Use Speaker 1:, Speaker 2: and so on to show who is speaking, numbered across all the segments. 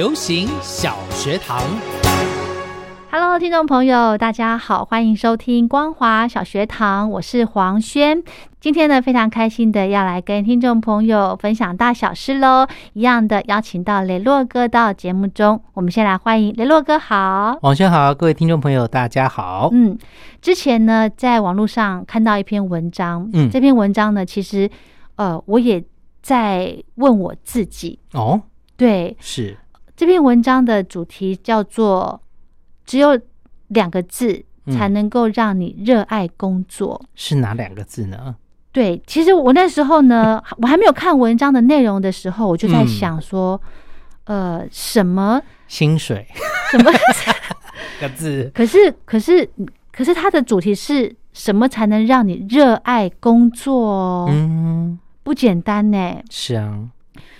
Speaker 1: 流行小学堂
Speaker 2: ，Hello，听众朋友，大家好，欢迎收听光华小学堂，我是黄轩。今天呢，非常开心的要来跟听众朋友分享大小事喽。一样的邀请到雷洛哥到节目中，我们先来欢迎雷洛哥，好，
Speaker 1: 黄轩好，各位听众朋友大家好。
Speaker 2: 嗯，之前呢，在网络上看到一篇文章，嗯，这篇文章呢，其实呃，我也在问我自己哦，对，
Speaker 1: 是。
Speaker 2: 这篇文章的主题叫做“只有两个字才能够让你热爱工作”，
Speaker 1: 是哪两个字呢？
Speaker 2: 对，其实我那时候呢，我还没有看文章的内容的时候，我就在想说，呃，什么
Speaker 1: 薪水？
Speaker 2: 什么
Speaker 1: 个字？
Speaker 2: 可是，可是，可是，它的主题是什么才能让你热爱工作？嗯，不简单呢。
Speaker 1: 是啊，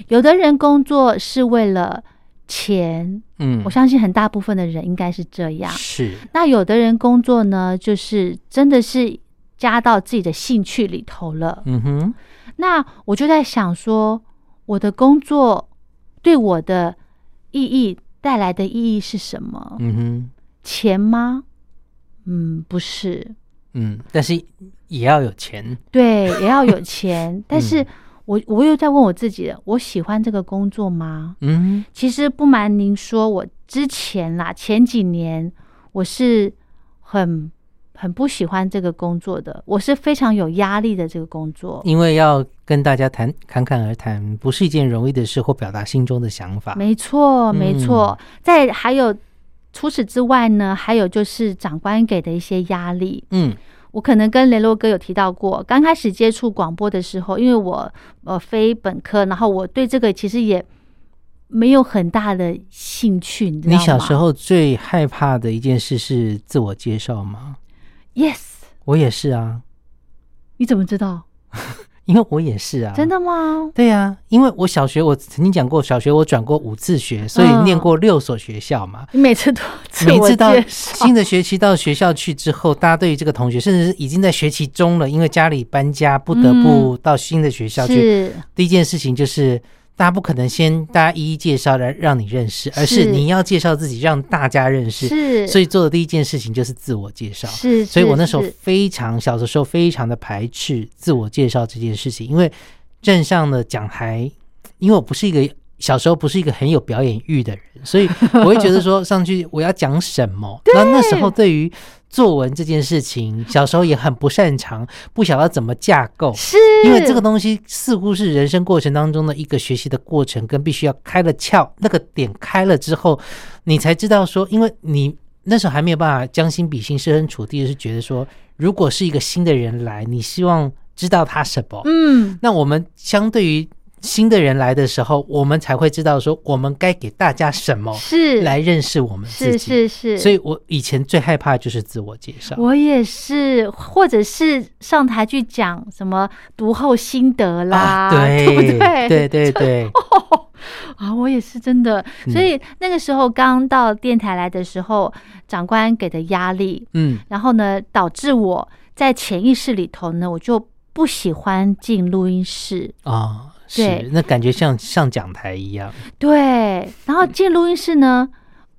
Speaker 2: 有的人工作是为了。钱，嗯，我相信很大部分的人应该是这样。
Speaker 1: 是，
Speaker 2: 那有的人工作呢，就是真的是加到自己的兴趣里头了。嗯哼，那我就在想说，我的工作对我的意义带来的意义是什么？嗯哼，钱吗？嗯，不是。
Speaker 1: 嗯，但是也要有钱。
Speaker 2: 对，也要有钱，但是。我我又在问我自己，我喜欢这个工作吗？嗯，其实不瞒您说，我之前啦，前几年我是很很不喜欢这个工作的，我是非常有压力的这个工作，
Speaker 1: 因为要跟大家谈侃侃而谈，不是一件容易的事，或表达心中的想法。
Speaker 2: 没错，没错。在还有除此之外呢，还有就是长官给的一些压力。嗯。我可能跟雷洛哥有提到过，刚开始接触广播的时候，因为我呃非本科，然后我对这个其实也没有很大的兴趣，你知道
Speaker 1: 吗？你小时候最害怕的一件事是自我介绍吗
Speaker 2: ？Yes，
Speaker 1: 我也是啊。
Speaker 2: 你怎么知道？
Speaker 1: 因为我也是啊，
Speaker 2: 真的吗？
Speaker 1: 对呀，因为我小学我曾经讲过，小学我转过五次学，所以念过六所学校嘛。
Speaker 2: 你每次都
Speaker 1: 每次到新的学期到学校去之后，大家对于这个同学，甚至是已经在学期中了，因为家里搬家不得不到新的学校去，第一件事情就是。大家不可能先大家一一介绍来让你认识，而是你要介绍自己让大家认识。
Speaker 2: 是，
Speaker 1: 所以做的第一件事情就是自我介绍。
Speaker 2: 是，
Speaker 1: 所以我那时候非常小的时候非常的排斥自我介绍这件事情，因为镇上的讲台，因为我不是一个小时候不是一个很有表演欲的人，所以我会觉得说上去我要讲什么。那那时候对于。作文这件事情，小时候也很不擅长，不晓得怎么架构，
Speaker 2: 是
Speaker 1: 因为这个东西似乎是人生过程当中的一个学习的过程，跟必须要开了窍，那个点开了之后，你才知道说，因为你那时候还没有办法将心比心、设身处地，是觉得说，如果是一个新的人来，你希望知道他什么？嗯，那我们相对于。新的人来的时候，我们才会知道说我们该给大家什么，
Speaker 2: 是
Speaker 1: 来认识我们自
Speaker 2: 己。是是是。
Speaker 1: 所以我以前最害怕就是自我介绍。
Speaker 2: 我也是，或者是上台去讲什么读后心得啦，对不对？
Speaker 1: 对对对。
Speaker 2: 啊，我也是真的。所以那个时候刚到电台来的时候，长官给的压力，嗯，然后呢，导致我在潜意识里头呢，我就不喜欢进录音室啊。
Speaker 1: 是，那感觉像上讲台一样。
Speaker 2: 对，然后进录音室呢，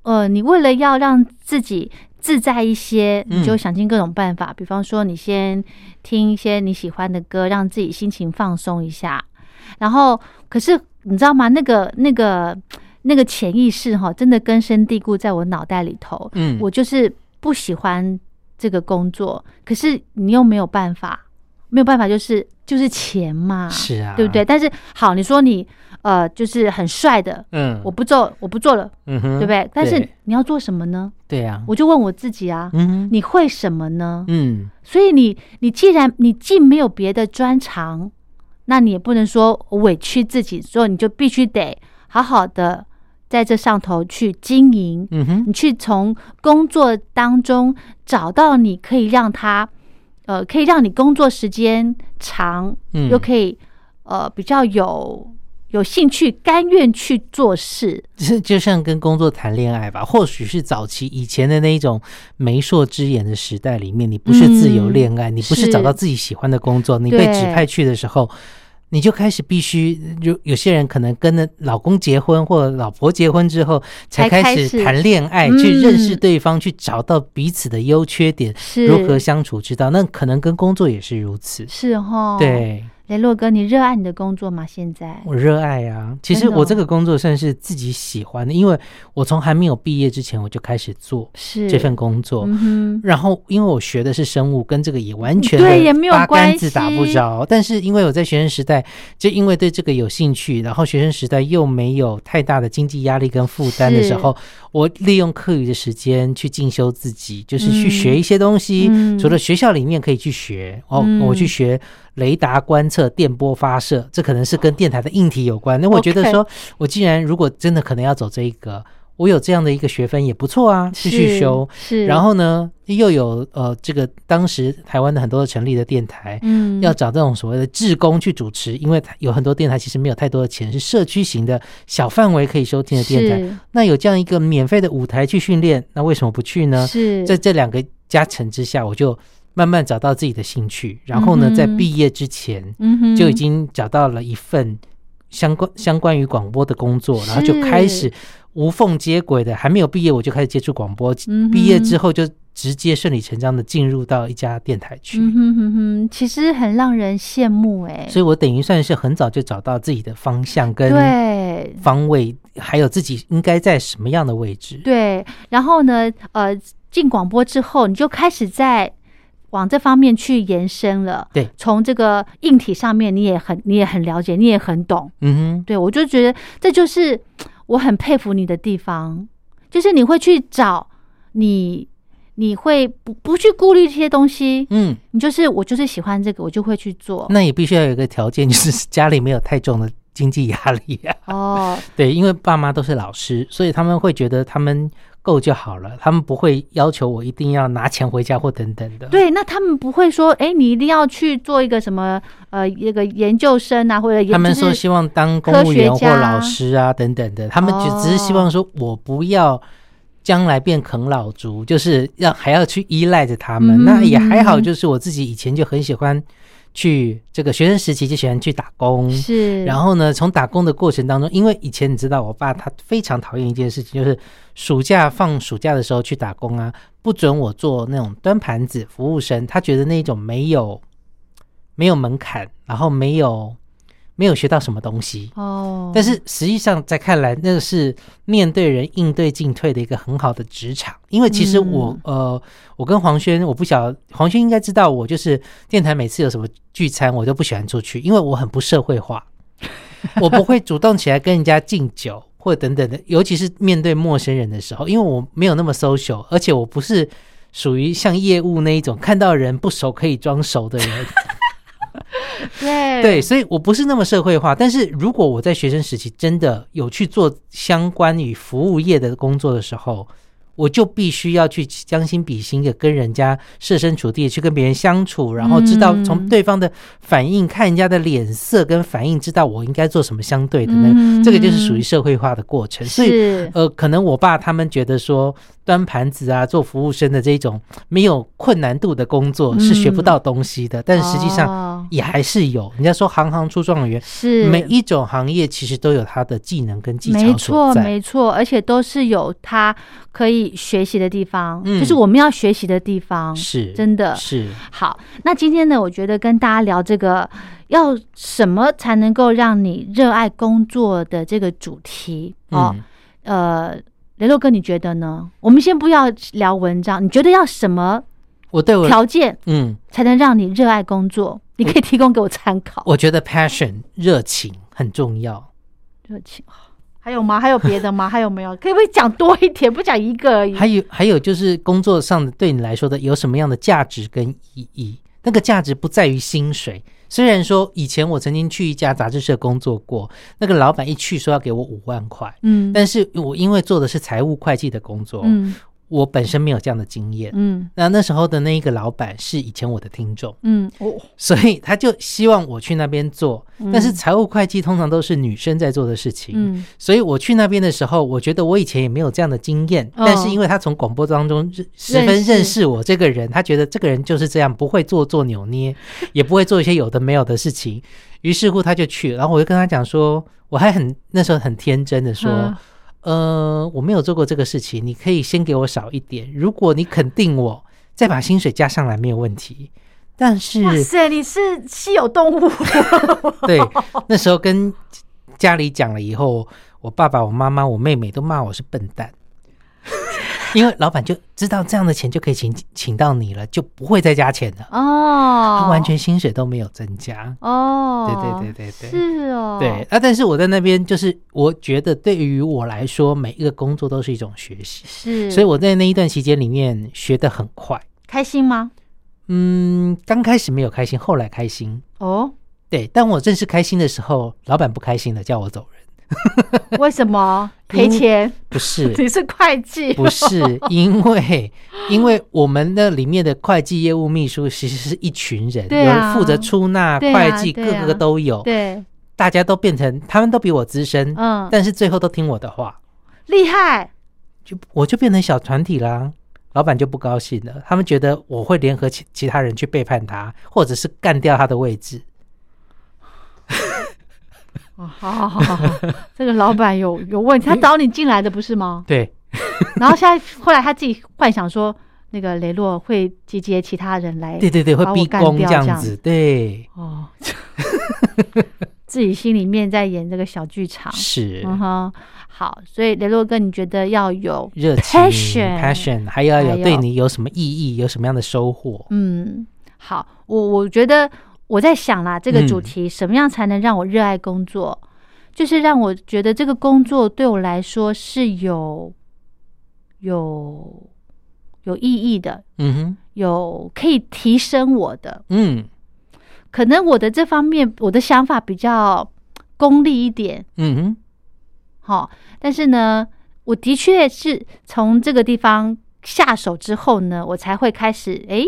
Speaker 2: 呃，你为了要让自己自在一些，你就想尽各种办法。比方说，你先听一些你喜欢的歌，让自己心情放松一下。然后，可是你知道吗？那个、那个、那个潜意识哈，真的根深蒂固在我脑袋里头。嗯，我就是不喜欢。这个工作，可是你又没有办法，没有办法，就是就是钱嘛，
Speaker 1: 是啊，
Speaker 2: 对不对？但是好，你说你呃，就是很帅的，嗯，我不做，我不做了，嗯哼，对不对？但是你要做什么呢？
Speaker 1: 对呀，
Speaker 2: 我就问我自己啊，嗯，你会什么呢？嗯，所以你你既然你既没有别的专长，那你也不能说委屈自己，所以你就必须得好好的。在这上头去经营，嗯哼，你去从工作当中找到你可以让他，呃，可以让你工作时间长，嗯，又可以呃比较有有兴趣、甘愿去做事。
Speaker 1: 就就像跟工作谈恋爱吧，或许是早期以前的那一种媒妁之言的时代里面，你不是自由恋爱，你不是找到自己喜欢的工作，你被指派去的时候。你就开始必须，有有些人可能跟着老公结婚或者老婆结婚之后，才开始谈恋爱，去认识对方，去找到彼此的优缺点，如何相处之道。那可能跟工作也是如此，
Speaker 2: 是哈，
Speaker 1: 对。
Speaker 2: 雷洛哥，你热爱你的工作吗？现在
Speaker 1: 我热爱啊！其实我这个工作算是自己喜欢的，因为我从还没有毕业之前我就开始做这份工作。嗯然后因为我学的是生物，跟这个也完全
Speaker 2: 对也没有
Speaker 1: 关系，打不着。但是因为我在学生时代就因为对这个有兴趣，然后学生时代又没有太大的经济压力跟负担的时候，我利用课余的时间去进修自己，就是去学一些东西。除了学校里面可以去学哦，我去学。雷达观测、电波发射，这可能是跟电台的硬体有关。那我觉得说，我既然如果真的可能要走这一个，我有这样的一个学分也不错啊，继续修。
Speaker 2: 是，
Speaker 1: 然后呢，又有呃，这个当时台湾的很多成立的电台，嗯，要找这种所谓的志工去主持，因为有很多电台其实没有太多的钱，是社区型的小范围可以收听的电台。那有这样一个免费的舞台去训练，那为什么不去呢？
Speaker 2: 是
Speaker 1: 在这两个加成之下，我就。慢慢找到自己的兴趣，然后呢，在毕业之前就已经找到了一份相关相关于广播的工作，然后就开始无缝接轨的。还没有毕业我就开始接触广播，毕业之后就直接顺理成章的进入到一家电台去。嗯哼
Speaker 2: 哼哼，其实很让人羡慕哎。
Speaker 1: 所以我等于算是很早就找到自己的方向跟方位，还有自己应该在什么样的位置。
Speaker 2: 对，然后呢，呃，进广播之后，你就开始在。往这方面去延伸了，
Speaker 1: 对，
Speaker 2: 从这个硬体上面，你也很，你也很了解，你也很懂，嗯哼，对我就觉得这就是我很佩服你的地方，就是你会去找你，你会不不去顾虑这些东西，嗯，你就是我就是喜欢这个，我就会去做。
Speaker 1: 那也必须要有一个条件，就是家里没有太重的经济压力啊。哦，对，因为爸妈都是老师，所以他们会觉得他们。够就好了，他们不会要求我一定要拿钱回家或等等的。
Speaker 2: 对，那他们不会说，哎，你一定要去做一个什么呃一个研究生啊，或者
Speaker 1: 他们说希望当公务员或老师啊等等的，他们就只是希望说我不要将来变啃老族，就是要还要去依赖着他们。那也还好，就是我自己以前就很喜欢。去这个学生时期就喜欢去打工，
Speaker 2: 是。
Speaker 1: 然后呢，从打工的过程当中，因为以前你知道，我爸他非常讨厌一件事情，就是暑假放暑假的时候去打工啊，不准我做那种端盘子服务生，他觉得那种没有没有门槛，然后没有。没有学到什么东西哦，但是实际上在看来，那个是面对人应对进退的一个很好的职场。因为其实我呃，我跟黄轩，我不晓黄轩应该知道，我就是电台每次有什么聚餐，我都不喜欢出去，因为我很不社会化，我不会主动起来跟人家敬酒或等等的，尤其是面对陌生人的时候，因为我没有那么 social，而且我不是属于像业务那一种看到人不熟可以装熟的人。
Speaker 2: 对
Speaker 1: 对，所以我不是那么社会化。但是如果我在学生时期真的有去做相关于服务业的工作的时候，我就必须要去将心比心的跟人家设身处地去跟别人相处，然后知道从对方的反应看人家的脸色跟反应，知道我应该做什么相对的那这个就是属于社会化的过程。所以呃，可能我爸他们觉得说。端盘子啊，做服务生的这种没有困难度的工作是学不到东西的，但实际上也还是有。人家说行行出状元，
Speaker 2: 是
Speaker 1: 每一种行业其实都有它的技能跟技巧
Speaker 2: 没错，没错，而且都是有它可以学习的地方，就是我们要学习的地方，
Speaker 1: 是
Speaker 2: 真的
Speaker 1: 是
Speaker 2: 好。那今天呢，我觉得跟大家聊这个要什么才能够让你热爱工作的这个主题哦，呃。雷洛哥，你觉得呢？我们先不要聊文章，你觉得要什么
Speaker 1: 我对我
Speaker 2: 条件，嗯，才能让你热爱工作？你可以提供给我参考。
Speaker 1: 我觉得 passion 热情很重要。
Speaker 2: 热情还有吗？还有别的吗？还有没有？可以不可以讲多一点？不讲一个而已。
Speaker 1: 还有还有就是工作上的对你来说的有什么样的价值跟意义？那个价值不在于薪水。虽然说以前我曾经去一家杂志社工作过，那个老板一去说要给我五万块，嗯，但是我因为做的是财务会计的工作，嗯。我本身没有这样的经验，嗯，那那时候的那一个老板是以前我的听众，嗯，哦，所以他就希望我去那边做，但是财务会计通常都是女生在做的事情，嗯，所以我去那边的时候，我觉得我以前也没有这样的经验，但是因为他从广播当中十分认识我这个人，他觉得这个人就是这样，不会做做扭捏，也不会做一些有的没有的事情，于是乎他就去，然后我就跟他讲说，我还很那时候很天真的说。呃，我没有做过这个事情，你可以先给我少一点。如果你肯定我，再把薪水加上来没有问题。但是，哇
Speaker 2: 塞，你是稀有动物。
Speaker 1: 对，那时候跟家里讲了以后，我爸爸、我妈妈、我妹妹都骂我是笨蛋。因为老板就知道这样的钱就可以请请到你了，就不会再加钱了哦。他完全薪水都没有增加哦。对对对对
Speaker 2: 对，是哦。
Speaker 1: 对啊，但是我在那边就是，我觉得对于我来说，每一个工作都是一种学习。
Speaker 2: 是，
Speaker 1: 所以我在那一段期间里面学的很快。
Speaker 2: 开心吗？
Speaker 1: 嗯，刚开始没有开心，后来开心哦。对，当我正式开心的时候，老板不开心了，叫我走人。
Speaker 2: 为什么赔钱？
Speaker 1: 不是，
Speaker 2: 你是会计？
Speaker 1: 不是，因为因为我们那里面的会计业务秘书其实是一群人，有人负责出纳会计，各个都有。
Speaker 2: 对，
Speaker 1: 大家都变成他们都比我资深，嗯，但是最后都听我的话，
Speaker 2: 厉害。
Speaker 1: 就我就变成小团体啦，老板就不高兴了，他们觉得我会联合其其他人去背叛他，或者是干掉他的位置。
Speaker 2: 好好好好，这个老板有有问题，他找你进来的不是吗？
Speaker 1: 对。
Speaker 2: 然后现在后来他自己幻想说，那个雷洛会集结其他人来，
Speaker 1: 对对对，会逼宫这样子，对。哦。
Speaker 2: 自己心里面在演这个小剧场，
Speaker 1: 是。
Speaker 2: 嗯哼。好，所以雷洛哥，你觉得要有
Speaker 1: 热情，passion，还要有对你有什么意义，有什么样的收获？
Speaker 2: 嗯，好，我我觉得。我在想啦，这个主题什么样才能让我热爱工作？就是让我觉得这个工作对我来说是有有有意义的，嗯哼，有可以提升我的，嗯，可能我的这方面我的想法比较功利一点，嗯哼，好，但是呢，我的确是从这个地方下手之后呢，我才会开始哎。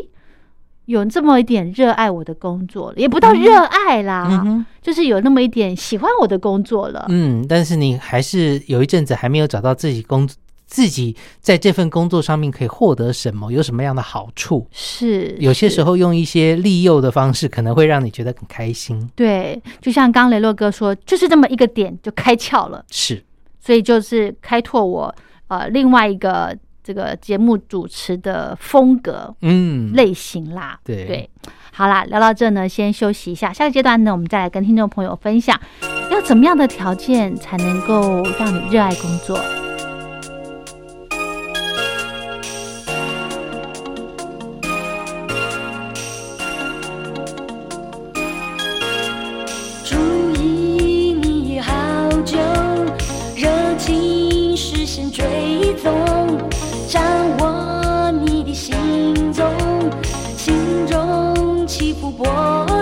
Speaker 2: 有这么一点热爱我的工作，也不到热爱啦，就是有那么一点喜欢我的工作了。
Speaker 1: 嗯，但是你还是有一阵子还没有找到自己工自己在这份工作上面可以获得什么，有什么样的好处？
Speaker 2: 是
Speaker 1: 有些时候用一些利诱的方式，可能会让你觉得很开心。
Speaker 2: 对，就像刚雷洛哥说，就是这么一个点就开窍了。
Speaker 1: 是，
Speaker 2: 所以就是开拓我呃另外一个。这个节目主持的风格，嗯，类型啦，
Speaker 1: 对。
Speaker 2: 对，好啦，聊到这呢，先休息一下，下个阶段呢，我们再来跟听众朋友分享，要怎么样的条件才能够让你热爱工作。
Speaker 3: 不搏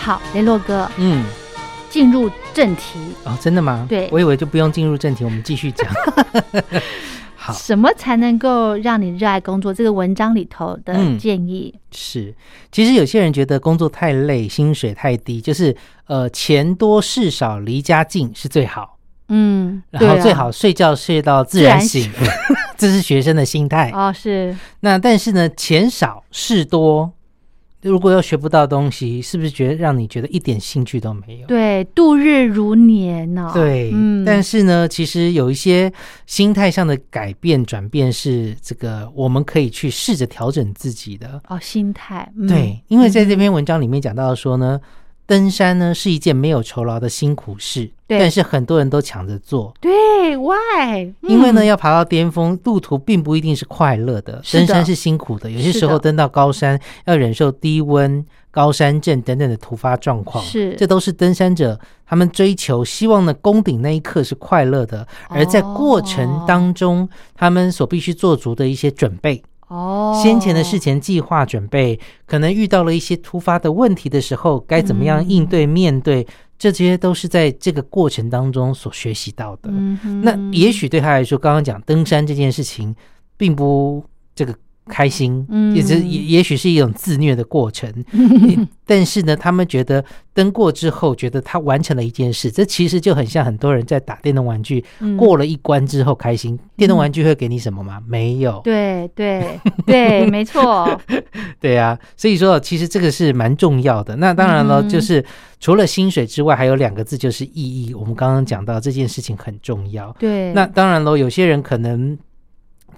Speaker 2: 好，雷洛哥，
Speaker 1: 嗯，
Speaker 2: 进入正题，
Speaker 1: 哦，真的吗？
Speaker 2: 对。
Speaker 1: 我以为就不用进入正题，我们继续讲。好，
Speaker 2: 什么才能够让你热爱工作？这个文章里头的
Speaker 1: 嗯。
Speaker 2: 建议，
Speaker 1: 是，其实有些人觉得工作太累，薪水太低，就是呃钱多事少，离家近是最好，
Speaker 2: 嗯，
Speaker 1: 然后最好睡觉睡到自然醒，这是学生的心态。
Speaker 2: 哦，是。
Speaker 1: 那但是呢，钱少事多，如果又学不到东西，是不是觉得让你觉得一点兴趣都没有？
Speaker 2: 对，度日如年呢、
Speaker 1: 对，
Speaker 2: 嗯，
Speaker 1: 但是呢，其实有一些心态上的改变转变是这个，我们可以去试着调整自己的。
Speaker 2: 哦，心态，嗯、
Speaker 1: 对，因为在这篇文章里面讲到说呢，登山呢是一件没有酬劳的辛苦事，但是很多人都抢着做。
Speaker 2: 对，why？
Speaker 1: 因为呢，
Speaker 2: 嗯
Speaker 1: 要爬到巅峰，路途并不一定是快乐的，
Speaker 2: 的
Speaker 1: 登山是辛苦的。有些时候登到高山，要忍受低温、高山症等等的突发状况，
Speaker 2: 是
Speaker 1: 这都是登山者他们追求，希望呢攻顶那一刻是快乐的，而在过程当中，他们所必须做足的一些准备。
Speaker 2: 哦，
Speaker 1: 先前的事前计划准备，可能遇到了一些突发的问题的时候，该怎么样应对、面对，这些都是在这个过程当中所学习到的。
Speaker 2: 嗯
Speaker 1: 那也许对他来说，刚刚讲登山这件事情，并不这个开心，
Speaker 2: 嗯
Speaker 1: 也是也也许是一种自虐的过程。但是呢，他们觉得登过之后，觉得他完成了一件事，这其实就很像很多人在打电动玩具，
Speaker 2: 嗯
Speaker 1: 过了一关之后开心。电动玩具会给你什么吗？没有。
Speaker 2: 对对对，没错，
Speaker 1: 对啊，所以说其实这个是蛮重要的。那当然了，
Speaker 2: 嗯
Speaker 1: 就是除了薪水之外，还有两个字就是意义。我们刚刚讲到这件事情很重要。
Speaker 2: 对，
Speaker 1: 那当然了，有些人可能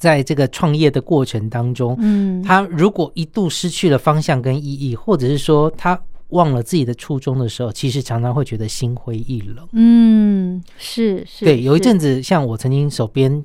Speaker 1: 在这个创业的过程当中，
Speaker 2: 嗯，
Speaker 1: 他如果一度失去了方向跟意义，或者是说他忘了自己的初衷的时候，其实常常会觉得心灰意冷。
Speaker 2: 嗯，是是，
Speaker 1: 对，有一
Speaker 2: 是。
Speaker 1: 阵子，像我曾经手边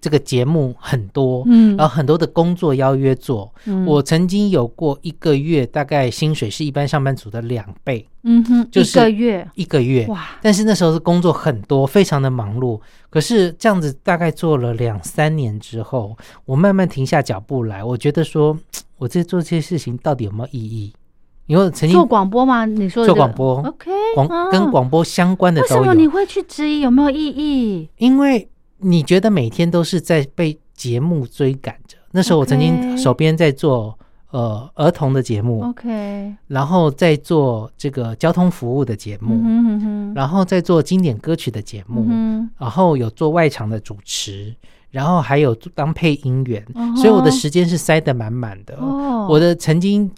Speaker 1: 这个节目很多，
Speaker 2: 嗯，
Speaker 1: 然后很多的工作邀约做，
Speaker 2: 嗯。
Speaker 1: 我曾经有过一个月大概薪水是一般上班族的两倍，
Speaker 2: 嗯哼，
Speaker 1: 就是
Speaker 2: 一个月，
Speaker 1: 一个月。
Speaker 2: 哇，
Speaker 1: 但是那时候是工作很多，非常的忙碌。可是这样子大概做了两三年之后，我慢慢停下脚步来，我觉得说，我这做这些事情到底有没有意义？因为曾经
Speaker 2: 做广播吗？你说这个
Speaker 1: 做广播
Speaker 2: ，OK，
Speaker 1: 广
Speaker 2: 啊
Speaker 1: 跟广播相关的
Speaker 2: 为什么你会去质疑有没有意义？
Speaker 1: 因为你觉得每天都是在被节目追赶着。那时候我曾经手边在做呃儿童的节目
Speaker 2: ，OK，
Speaker 1: 然后再做这个交通服务的节目，
Speaker 2: 嗯哼哼哼，
Speaker 1: 然后再做经典歌曲的节目，
Speaker 2: 嗯
Speaker 1: 然后有做外场的主持，然后还有当配音员，
Speaker 2: 哼，
Speaker 1: 所以我的时间是塞得满满的。
Speaker 2: 哦，
Speaker 1: 我的曾经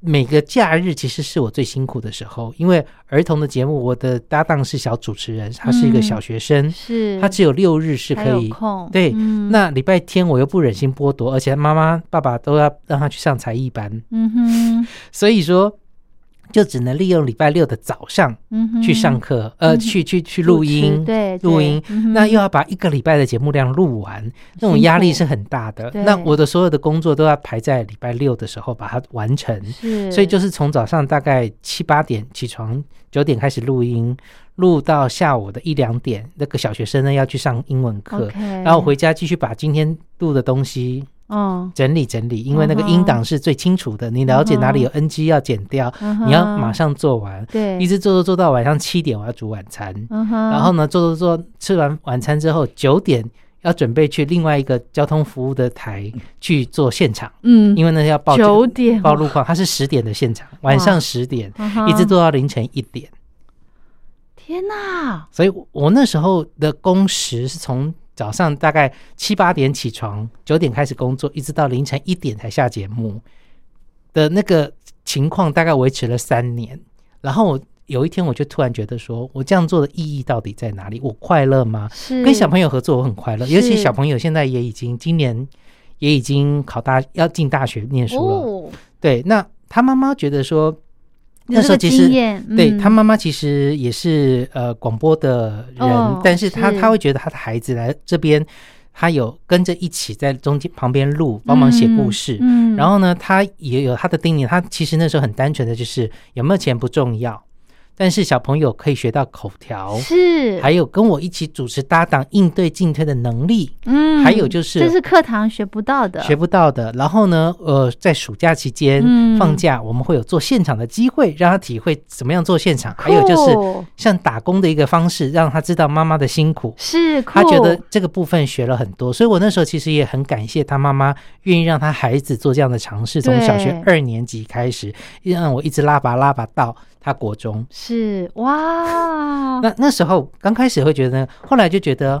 Speaker 1: 每个假日其实是我最辛苦的时候，因为儿童的节目，我的搭档是小主持人，他是一个
Speaker 2: 嗯。
Speaker 1: 小学生，
Speaker 2: 是。
Speaker 1: 他只有六日是可以。
Speaker 2: 有空，
Speaker 1: 对
Speaker 2: 嗯。
Speaker 1: 那礼拜天我又不忍心剥夺，而且妈妈爸爸都要让他去上才艺班，
Speaker 2: 嗯哼，
Speaker 1: 所以说就只能利用礼拜六的早上
Speaker 2: 嗯，
Speaker 1: 去上课，呃，
Speaker 2: 嗯
Speaker 1: 去去去录音，
Speaker 2: 对，
Speaker 1: 录音。
Speaker 2: 嗯
Speaker 1: 那又要把一个礼拜的节目量录完，那种压力是很大的。那我的所有的工作都要排在礼拜六的时候把它完成，
Speaker 2: 是，
Speaker 1: 所以就是从早上大概七八点起床，九点开始录音，录到下午的一两点。那个小学生呢要去上英文课然后回家继续把今天录的东西
Speaker 2: 嗯，
Speaker 1: 整理整理，因为那个音档是最清楚的，你了解哪里有 NG 要剪掉，
Speaker 2: 嗯
Speaker 1: 你要马上做完。
Speaker 2: 对，
Speaker 1: 一直做做做到晚上七点，我要煮晚餐。
Speaker 2: 嗯，
Speaker 1: 然后呢，做做做，吃完晚餐之后，九点要准备去另外一个交通服务的台去做现场，
Speaker 2: 嗯，
Speaker 1: 因为呢要报
Speaker 2: 九点。
Speaker 1: 报路况，它是十点的现场，晚上十点，
Speaker 2: 嗯
Speaker 1: 一直做到凌晨一点。
Speaker 2: 天哪，
Speaker 1: 所以我那时候的工时是从早上大概七八点起床，九点开始工作，一直到凌晨一点才下节目的那个情况，大概维持了三年。然后我有一天，我就突然觉得说，我这样做的意义到底在哪里？我快乐吗？跟小朋友合作，我很快乐，尤其小朋友现在也已经今年也已经考大要进大学念书了。
Speaker 2: 哦，
Speaker 1: 对，那他妈妈觉得说，那时候其实
Speaker 2: 嗯
Speaker 1: 对他妈妈其实也是呃广播的人，
Speaker 2: 哦
Speaker 1: 但是他
Speaker 2: 是。
Speaker 1: 他会觉得他的孩子来这边，他有跟着一起在中间旁边录，帮忙写故事。
Speaker 2: 嗯，
Speaker 1: 然后呢，他也有他的叮咛，他其实那时候很单纯的就是有没有钱不重要，但是小朋友可以学到口条，
Speaker 2: 是，
Speaker 1: 还有跟我一起主持搭档应对进退的能力，
Speaker 2: 嗯
Speaker 1: 还有就是
Speaker 2: 这是课堂学不到的，
Speaker 1: 学不到的。然后呢，呃，在暑假期间、
Speaker 2: 嗯
Speaker 1: 放假，我们会有做现场的机会，让他体会怎么样做现场。还有就是像打工的一个方式，让他知道妈妈的辛苦。
Speaker 2: 是，
Speaker 1: 他觉得这个部分学了很多，所以我那时候其实也很感谢他妈妈愿意让他孩子做这样的尝试，从小学二年级开始，让我一直拉拔拉拔到他国中。
Speaker 2: 是哇，
Speaker 1: 那那时候刚开始会觉得，后来就觉得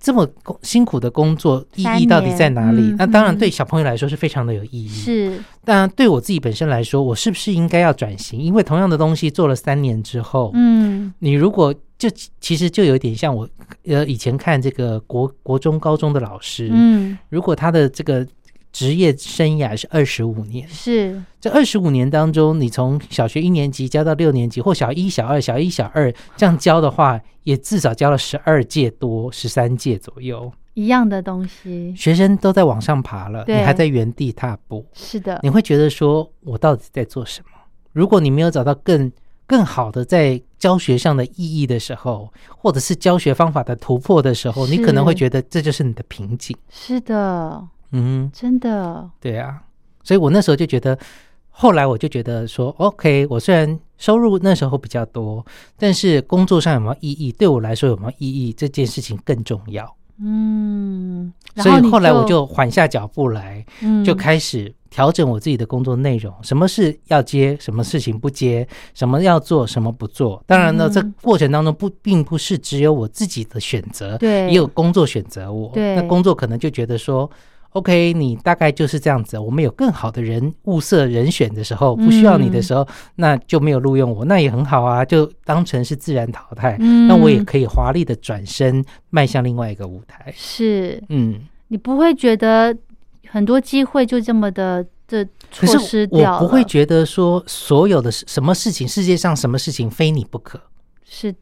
Speaker 1: 这么辛苦的工作意
Speaker 2: 三
Speaker 1: 义到底在哪里？
Speaker 2: 年
Speaker 1: 那当然
Speaker 2: 嗯
Speaker 1: 对小朋友来说是非常的有意义。
Speaker 2: 是
Speaker 1: 当然对我自己本身来说，我是不是应该要转型？因为同样的东西做了三年之后，
Speaker 2: 嗯
Speaker 1: 你如果就其实就有点像我呃以前看这个国国中高中的老师，
Speaker 2: 嗯
Speaker 1: 如果他的这个职业生涯是二十五年，
Speaker 2: 是。
Speaker 1: 这二十五年当中，你从小学一年级教到六年级，或小一、小二、小一、小二这样教的话，也至少教了十二届多、十三届左右，
Speaker 2: 一样的东西，
Speaker 1: 学生都在往上爬了，你还在原地踏步，
Speaker 2: 是的，
Speaker 1: 你会觉得说，我到底在做什么？如果你没有找到更更好的在教学上的意义的时候，或者是教学方法的突破的时候，你可能会觉得这就是你的瓶颈。
Speaker 2: 是的，
Speaker 1: 嗯。
Speaker 2: 真的，
Speaker 1: 对啊，所以我那时候就觉得，后来我就觉得说，OK，我虽然收入那时候比较多，但是工作上有没有意义，对我来说有没有意义，这件事情更重要。
Speaker 2: 嗯，
Speaker 1: 所以后来我就缓下脚步来，
Speaker 2: 嗯
Speaker 1: 就开始调整我自己的工作内容，什么事要接，什么事情不接，什么要做，什么不做。当然呢，
Speaker 2: 嗯
Speaker 1: 这过程当中不并不是只有我自己的选择，
Speaker 2: 对
Speaker 1: 也有工作选择我。
Speaker 2: 对
Speaker 1: 那工作可能就觉得说。OK，你大概就是这样子。我们有更好的人物色人选的时候，不需要你的时候，那就没有录用我，那也很好啊，就当成是自然淘汰。
Speaker 2: 嗯
Speaker 1: 那我也可以华丽的转身，迈向另外一个舞台。
Speaker 2: 是
Speaker 1: 嗯，
Speaker 2: 你不会觉得很多机会就这么的这
Speaker 1: 可
Speaker 2: 错失
Speaker 1: 是
Speaker 2: 掉，
Speaker 1: 我不会觉得说所有的事什么事情，世界上什么事情非你不可。
Speaker 2: 是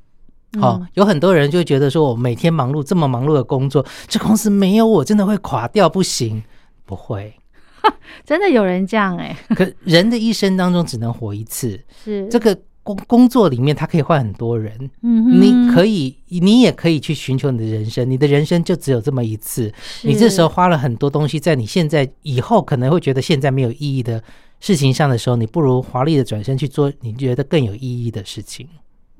Speaker 1: 好、
Speaker 2: 嗯
Speaker 1: 有很多人就会觉得说，我每天忙碌这么忙碌的工作，这公司没有我真的会垮掉，不行。不会，
Speaker 2: 真的有人这样哎、
Speaker 1: 可人的一生当中只能活一次，
Speaker 2: 是。
Speaker 1: 这个工工作里面他可以换很多人，
Speaker 2: 嗯哼。
Speaker 1: 你可以，你也可以去寻求你的人生，你的人生就只有这么一次，你这时候花了很多东西在你现在以后可能会觉得现在没有意义的事情上的时候，你不如华丽的转身去做你觉得更有意义的事情。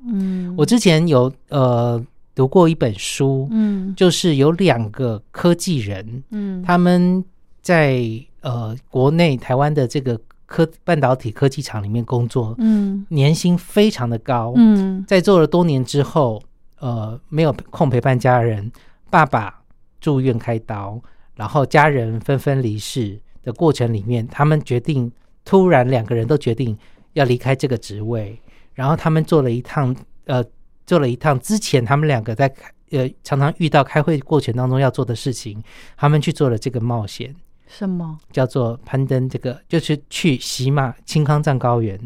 Speaker 2: 嗯。
Speaker 1: 我之前有呃读过一本书，
Speaker 2: 嗯。
Speaker 1: 就是有两个科技人，
Speaker 2: 嗯。
Speaker 1: 他们在呃国内台湾的这个科半导体科技厂里面工作，
Speaker 2: 嗯。
Speaker 1: 年薪非常的高。
Speaker 2: 嗯。
Speaker 1: 在做了多年之后，呃，没有空陪伴家人，爸爸住院开刀，然后家人纷纷离世的过程里面，他们决定突然两个人都决定要离开这个职位，然后他们做了一趟，呃，做了一趟之前他们两个在开呃常常遇到开会过程当中要做的事情，他们去做了这个冒险，
Speaker 2: 什么
Speaker 1: 叫做攀登这个，就是去喜马青康藏高原。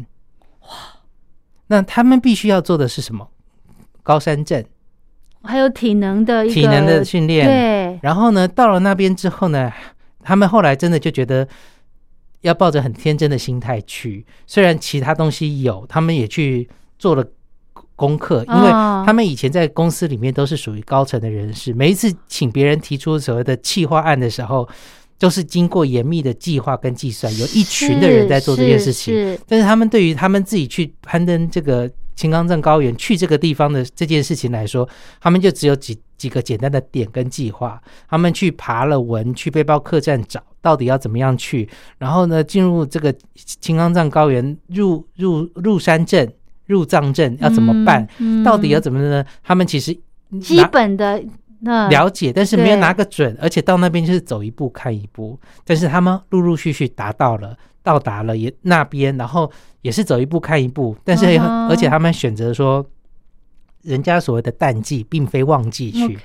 Speaker 1: 哇！那他们必须要做的是什么？高山症，
Speaker 2: 还有体能的
Speaker 1: 体能的训练。。
Speaker 2: 对
Speaker 1: 然后呢，到了那边之后呢，他们后来真的就觉得要抱着很天真的心态去，虽然其他东西有，他们也去做了功课，因为
Speaker 2: 哦
Speaker 1: 他们以前在公司里面都是属于高层的人士，每一次请别人提出所谓的企划案的时候。都是经过严密的计划跟计算，有一群的人在做这件事情。
Speaker 2: 是是
Speaker 1: 但是他们对于他们自己去攀登这个青冈镇高原去这个地方的这件事情来说，他们就只有几几个简单的点跟计划。他们去爬了文，去背包客栈找到底要怎么样去，然后呢，进入这个青冈藏高原入入入山镇、入藏镇要怎么办？
Speaker 2: 嗯
Speaker 1: 到底要怎么呢？他们其实
Speaker 2: 基本的那
Speaker 1: 了解，但是没有拿个准，而且到那边就是走一步看一步。但是他们陆陆续续达到了，到达了也那边，然后也是走一步看一步，但是而且他们选择说，人家所谓的淡季，并非旺季去。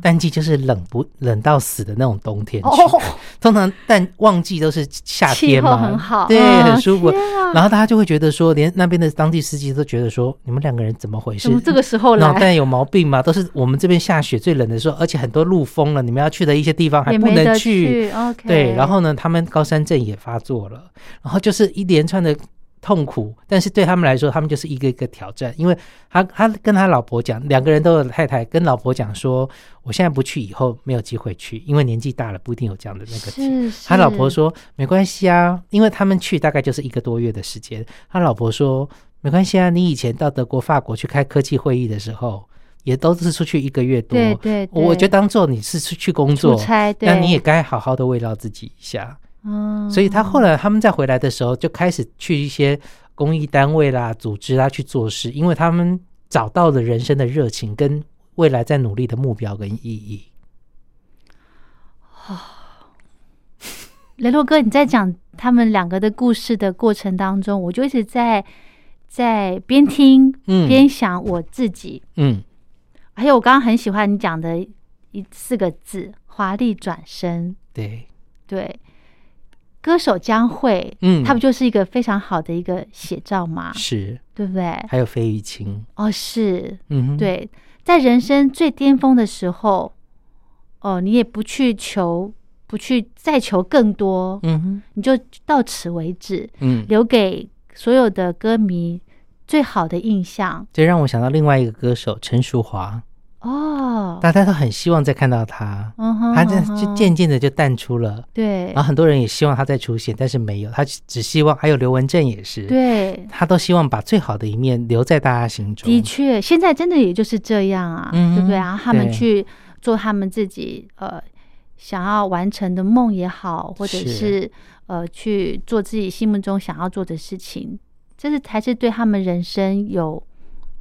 Speaker 1: 淡季就是冷不冷到死的那种冬天去，
Speaker 2: 哦，
Speaker 1: 通常淡旺季都是夏天嘛，
Speaker 2: 很好，
Speaker 1: 对，
Speaker 2: 啊
Speaker 1: 很舒服。
Speaker 2: 啊
Speaker 1: 然后大家就会觉得说，连那边的当地司机都觉得说，你们两个人怎么回事
Speaker 2: 这个时候来
Speaker 1: 脑袋有毛病吗？都是我们这边下雪最冷的时候，而且很多路封了，你们要去的一些地方还不能去。对，然后呢，他们高山症也发作了，然后就是一连串的痛苦，但是对他们来说，他们就是一个一个挑战。因为他他跟他老婆讲，两个人都有太太，跟老婆讲说，我现在不去，以后没有机会去，因为年纪大了，不一定有这样的那个。他老婆说没关系啊，因为他们去大概就是一个多月的时间。他老婆说没关系啊，你以前到德国、法国去开科技会议的时候，也都是出去一个月多。
Speaker 2: 对对，
Speaker 1: 我就当做你是出去工作，
Speaker 2: 那
Speaker 1: 你也该好好的慰劳自己一下。所以他后来他们再回来的时候，就开始去一些公益单位啦、组织啦去做事，因为他们找到了人生的热情跟未来在努力的目标跟意义。
Speaker 2: 雷洛哥，你在讲他们两个的故事的过程当中，我就一直在在边听边想我自己。嗯，还有我刚刚很喜欢你讲的一四个字“华丽转身”。
Speaker 1: 对
Speaker 2: 对。歌手将会，嗯，他不就是一个非常好的一个写照吗？
Speaker 1: 是，
Speaker 2: 对不对？
Speaker 1: 还有费玉清，
Speaker 2: 哦，是，嗯，对，在人生最巅峰的时候，哦，你也不去求，不去再求更多，嗯哼，你就到此为止，嗯，留给所有的歌迷最好的印象。
Speaker 1: 这让我想到另外一个歌手陈淑华。哦，大家都很希望再看到他，他这就渐渐的就淡出了。
Speaker 2: 对，
Speaker 1: 然后很多人也希望他再出现，但是没有，他只希望还有刘文正也是，
Speaker 2: 对，
Speaker 1: 他都希望把最好的一面留在大家心中。
Speaker 2: 的确，现在真的也就是这样啊，对不对啊？他们去做他们自己呃想要完成的梦也好，或者是呃去做自己心目中想要做的事情，这是才是对他们人生有。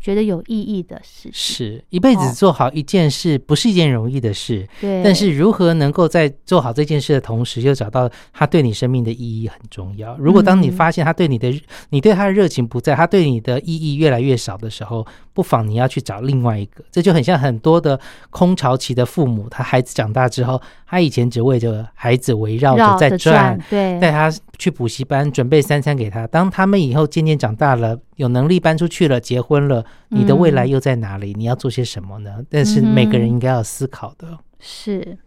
Speaker 2: 觉得有意义的事
Speaker 1: 是一辈子做好一件事，不是一件容易的事。
Speaker 2: 对，
Speaker 1: 但是如何能够在做好这件事的同时，又找到他对你生命的意义很重要。如果当你发现他对你的，你对他的热情不在，他对你的意义越来越少的时候，不妨你要去找另外一个。这就很像很多的空巢期的父母，他孩子长大之后，他以前只为着孩子围绕着在转，
Speaker 2: 对，
Speaker 1: 带他去补习班，准备三餐给他。当他们以后渐渐长大了。有能力搬出去了，结婚了，你的未来又在哪里？你要做些什么呢？但是每个人应该要思考的。
Speaker 2: 是，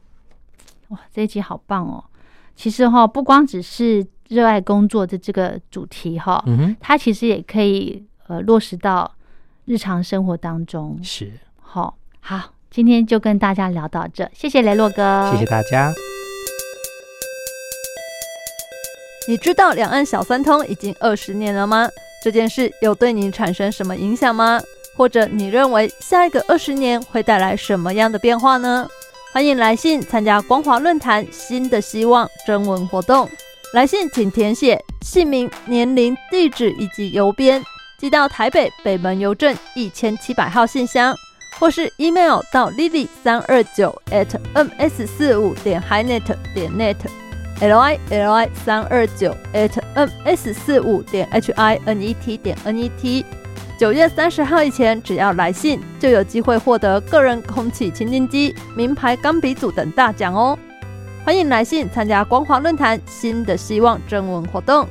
Speaker 2: 哇，这一集好棒哦！其实哈，不光只是热爱工作的这个主题哈，嗯哼，它其实也可以呃落实到日常生活当中。
Speaker 1: 是，
Speaker 2: 好，好，今天就跟大家聊到这，谢谢雷洛哥，
Speaker 1: 谢谢大家。
Speaker 4: 你知道两岸小三通已经二十年了吗？这件事有对你产生什么影响吗？或者你认为下一个二十年会带来什么样的变化呢？欢迎来信参加光华论坛新的希望征文活动。来信请填写姓名、年龄、地址以及邮编，寄到台北北门邮政一千七百号信箱，或是 email 到 lily 三二九 at ms 四五点 hinet 点 net。L i l i 三二九 at m s 四五点 h i n e t 点 n e t，九月三十号以前，只要来信，就有机会获得个人空气清新机、名牌钢笔组等大奖哦！欢迎来信参加光华论坛新的希望征文活动。